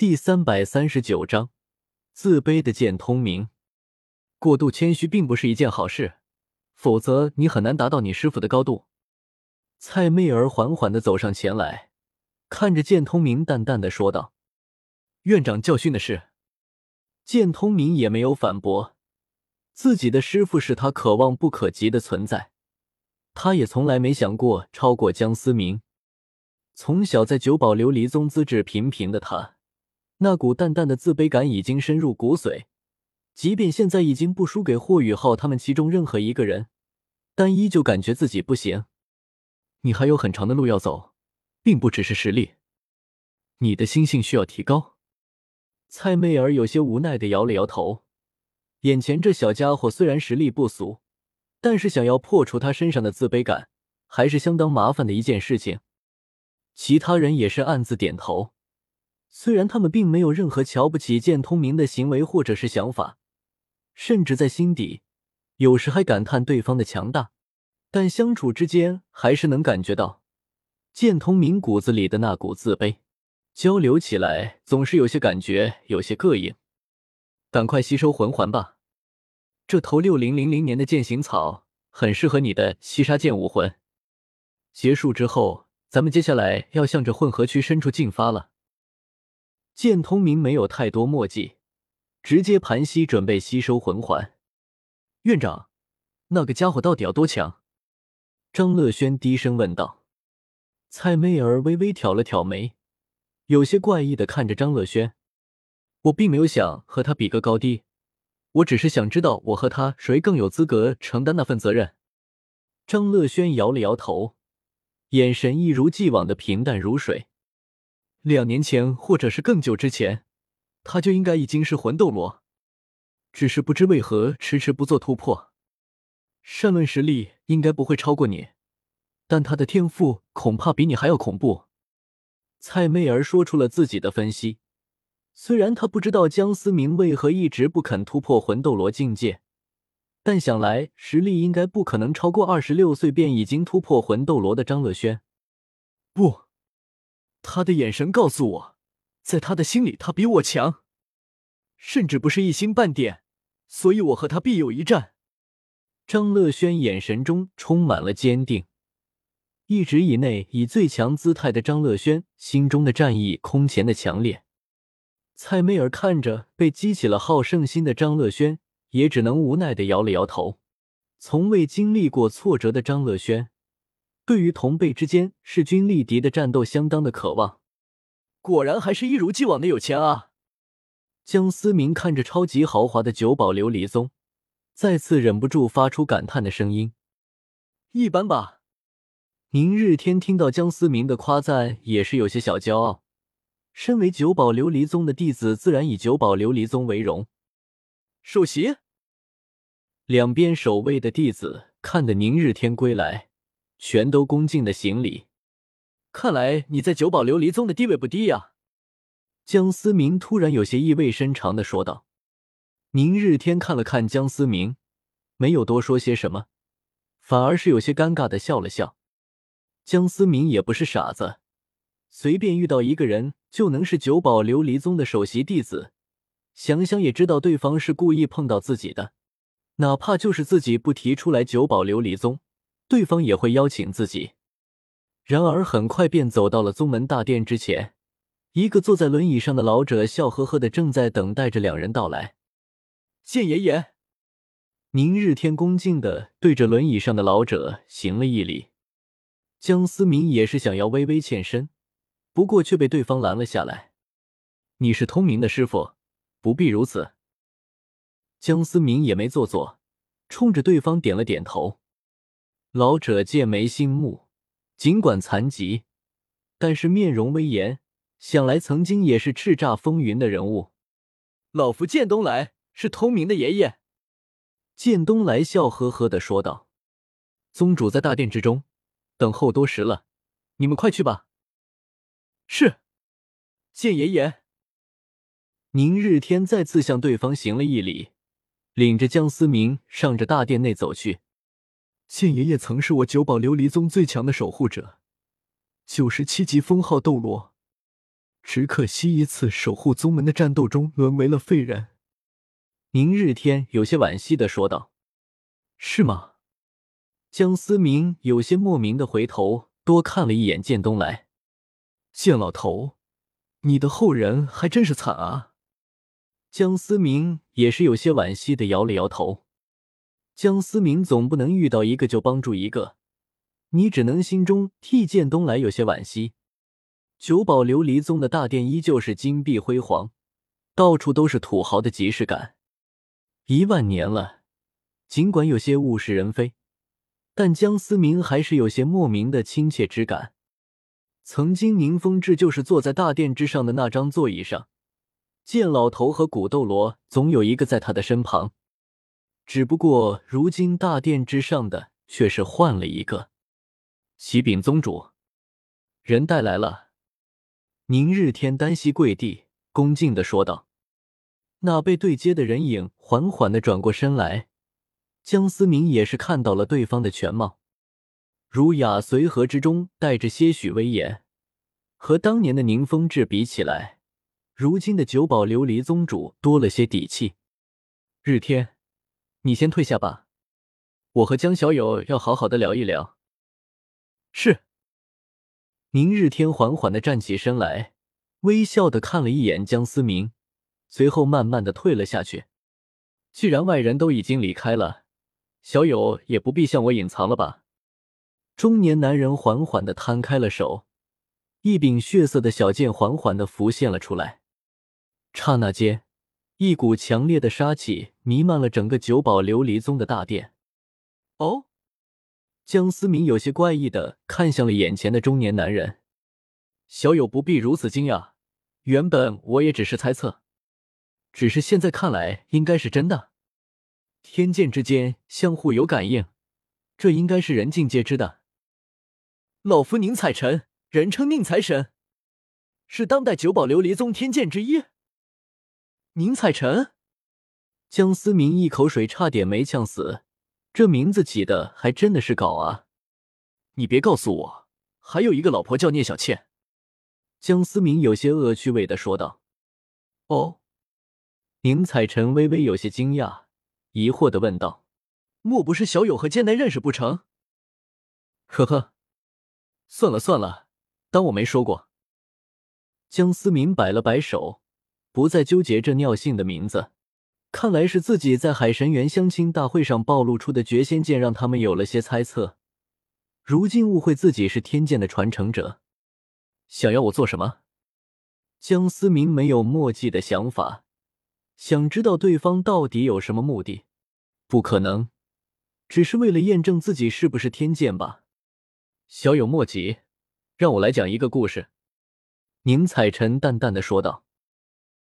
第三百三十九章，自卑的剑通明。过度谦虚并不是一件好事，否则你很难达到你师傅的高度。蔡媚儿缓缓的走上前来，看着剑通明，淡淡的说道：“院长教训的是。”剑通明也没有反驳，自己的师傅是他可望不可及的存在，他也从来没想过超过江思明。从小在九宝琉璃宗资质平平的他。那股淡淡的自卑感已经深入骨髓，即便现在已经不输给霍雨浩他们其中任何一个人，但依旧感觉自己不行。你还有很长的路要走，并不只是实力，你的心性需要提高。蔡媚儿有些无奈的摇了摇头，眼前这小家伙虽然实力不俗，但是想要破除他身上的自卑感，还是相当麻烦的一件事情。其他人也是暗自点头。虽然他们并没有任何瞧不起剑通明的行为或者是想法，甚至在心底有时还感叹对方的强大，但相处之间还是能感觉到剑通明骨子里的那股自卑，交流起来总是有些感觉，有些膈应。赶快吸收魂环吧，这头六零零零年的剑形草很适合你的七杀剑武魂。结束之后，咱们接下来要向着混合区深处进发了。见通明没有太多墨迹，直接盘膝准备吸收魂环。院长，那个家伙到底要多强？张乐轩低声问道。蔡媚儿微微挑了挑眉，有些怪异的看着张乐轩。我并没有想和他比个高低，我只是想知道我和他谁更有资格承担那份责任。张乐轩摇了摇头，眼神一如既往的平淡如水。两年前，或者是更久之前，他就应该已经是魂斗罗，只是不知为何迟迟不做突破。善论实力，应该不会超过你，但他的天赋恐怕比你还要恐怖。蔡媚儿说出了自己的分析。虽然他不知道江思明为何一直不肯突破魂斗罗境界，但想来实力应该不可能超过二十六岁便已经突破魂斗罗的张乐轩。不。他的眼神告诉我，在他的心里，他比我强，甚至不是一星半点，所以我和他必有一战。张乐轩眼神中充满了坚定，一直以内以最强姿态的张乐轩心中的战意空前的强烈。蔡媚儿看着被激起了好胜心的张乐轩，也只能无奈的摇了摇头。从未经历过挫折的张乐轩。对于同辈之间势均力敌的战斗，相当的渴望。果然还是一如既往的有钱啊！江思明看着超级豪华的九宝琉璃宗，再次忍不住发出感叹的声音。一般吧。宁日天听到江思明的夸赞，也是有些小骄傲。身为九宝琉璃宗的弟子，自然以九宝琉璃宗为荣。首席，两边守卫的弟子看得宁日天归来。全都恭敬的行礼。看来你在九宝琉璃宗的地位不低呀。江思明突然有些意味深长的说道。宁日天看了看江思明，没有多说些什么，反而是有些尴尬的笑了笑。江思明也不是傻子，随便遇到一个人就能是九宝琉璃宗的首席弟子，想想也知道对方是故意碰到自己的，哪怕就是自己不提出来九宝琉璃宗。对方也会邀请自己，然而很快便走到了宗门大殿之前。一个坐在轮椅上的老者笑呵呵的正在等待着两人到来。见爷爷，宁日天恭敬的对着轮椅上的老者行了一礼。江思明也是想要微微欠身，不过却被对方拦了下来。你是通明的师傅，不必如此。江思明也没做作，冲着对方点了点头。老者剑眉星目，尽管残疾，但是面容威严，想来曾经也是叱咤风云的人物。老夫剑东来是通明的爷爷。剑东来笑呵呵的说道：“宗主在大殿之中等候多时了，你们快去吧。”是，剑爷爷。宁日天再次向对方行了一礼，领着江思明上着大殿内走去。剑爷爷曾是我九宝琉璃宗最强的守护者，九十七级封号斗罗。只可惜一次守护宗门的战斗中沦为了废人。宁日天有些惋惜的说道：“是吗？”江思明有些莫名的回头多看了一眼剑东来，剑老头，你的后人还真是惨啊！江思明也是有些惋惜的摇了摇头。江思明总不能遇到一个就帮助一个，你只能心中替剑东来有些惋惜。九宝琉璃宗的大殿依旧是金碧辉煌，到处都是土豪的即视感。一万年了，尽管有些物是人非，但江思明还是有些莫名的亲切之感。曾经宁风致就是坐在大殿之上的那张座椅上。剑老头和古斗罗总有一个在他的身旁，只不过如今大殿之上的却是换了一个。启禀宗主，人带来了。宁日天单膝跪地，恭敬的说道。那被对接的人影缓缓的转过身来，江思明也是看到了对方的全貌，儒雅随和之中带着些许威严，和当年的宁风致比起来。如今的九宝琉璃宗主多了些底气。日天，你先退下吧，我和江小友要好好的聊一聊。是。宁日天缓缓的站起身来，微笑的看了一眼江思明，随后慢慢的退了下去。既然外人都已经离开了，小友也不必向我隐藏了吧？中年男人缓缓的摊开了手，一柄血色的小剑缓缓的浮现了出来。刹那间，一股强烈的杀气弥漫了整个九宝琉璃宗的大殿。哦，江思明有些怪异的看向了眼前的中年男人。小友不必如此惊讶，原本我也只是猜测，只是现在看来应该是真的。天剑之间相互有感应，这应该是人尽皆知的。老夫宁采臣，人称宁财神，是当代九宝琉璃宗天剑之一。宁采臣，江思明一口水差点没呛死，这名字起的还真的是搞啊！你别告诉我还有一个老婆叫聂小倩。江思明有些恶趣味的说道。哦，宁采臣微微有些惊讶，疑惑的问道：“莫不是小友和贱内认识不成？”呵呵，算了算了，当我没说过。江思明摆了摆手。不再纠结这尿性的名字，看来是自己在海神园相亲大会上暴露出的绝仙剑让他们有了些猜测，如今误会自己是天剑的传承者，想要我做什么？江思明没有墨迹的想法，想知道对方到底有什么目的？不可能，只是为了验证自己是不是天剑吧？小有莫急，让我来讲一个故事。宁采臣淡淡的说道。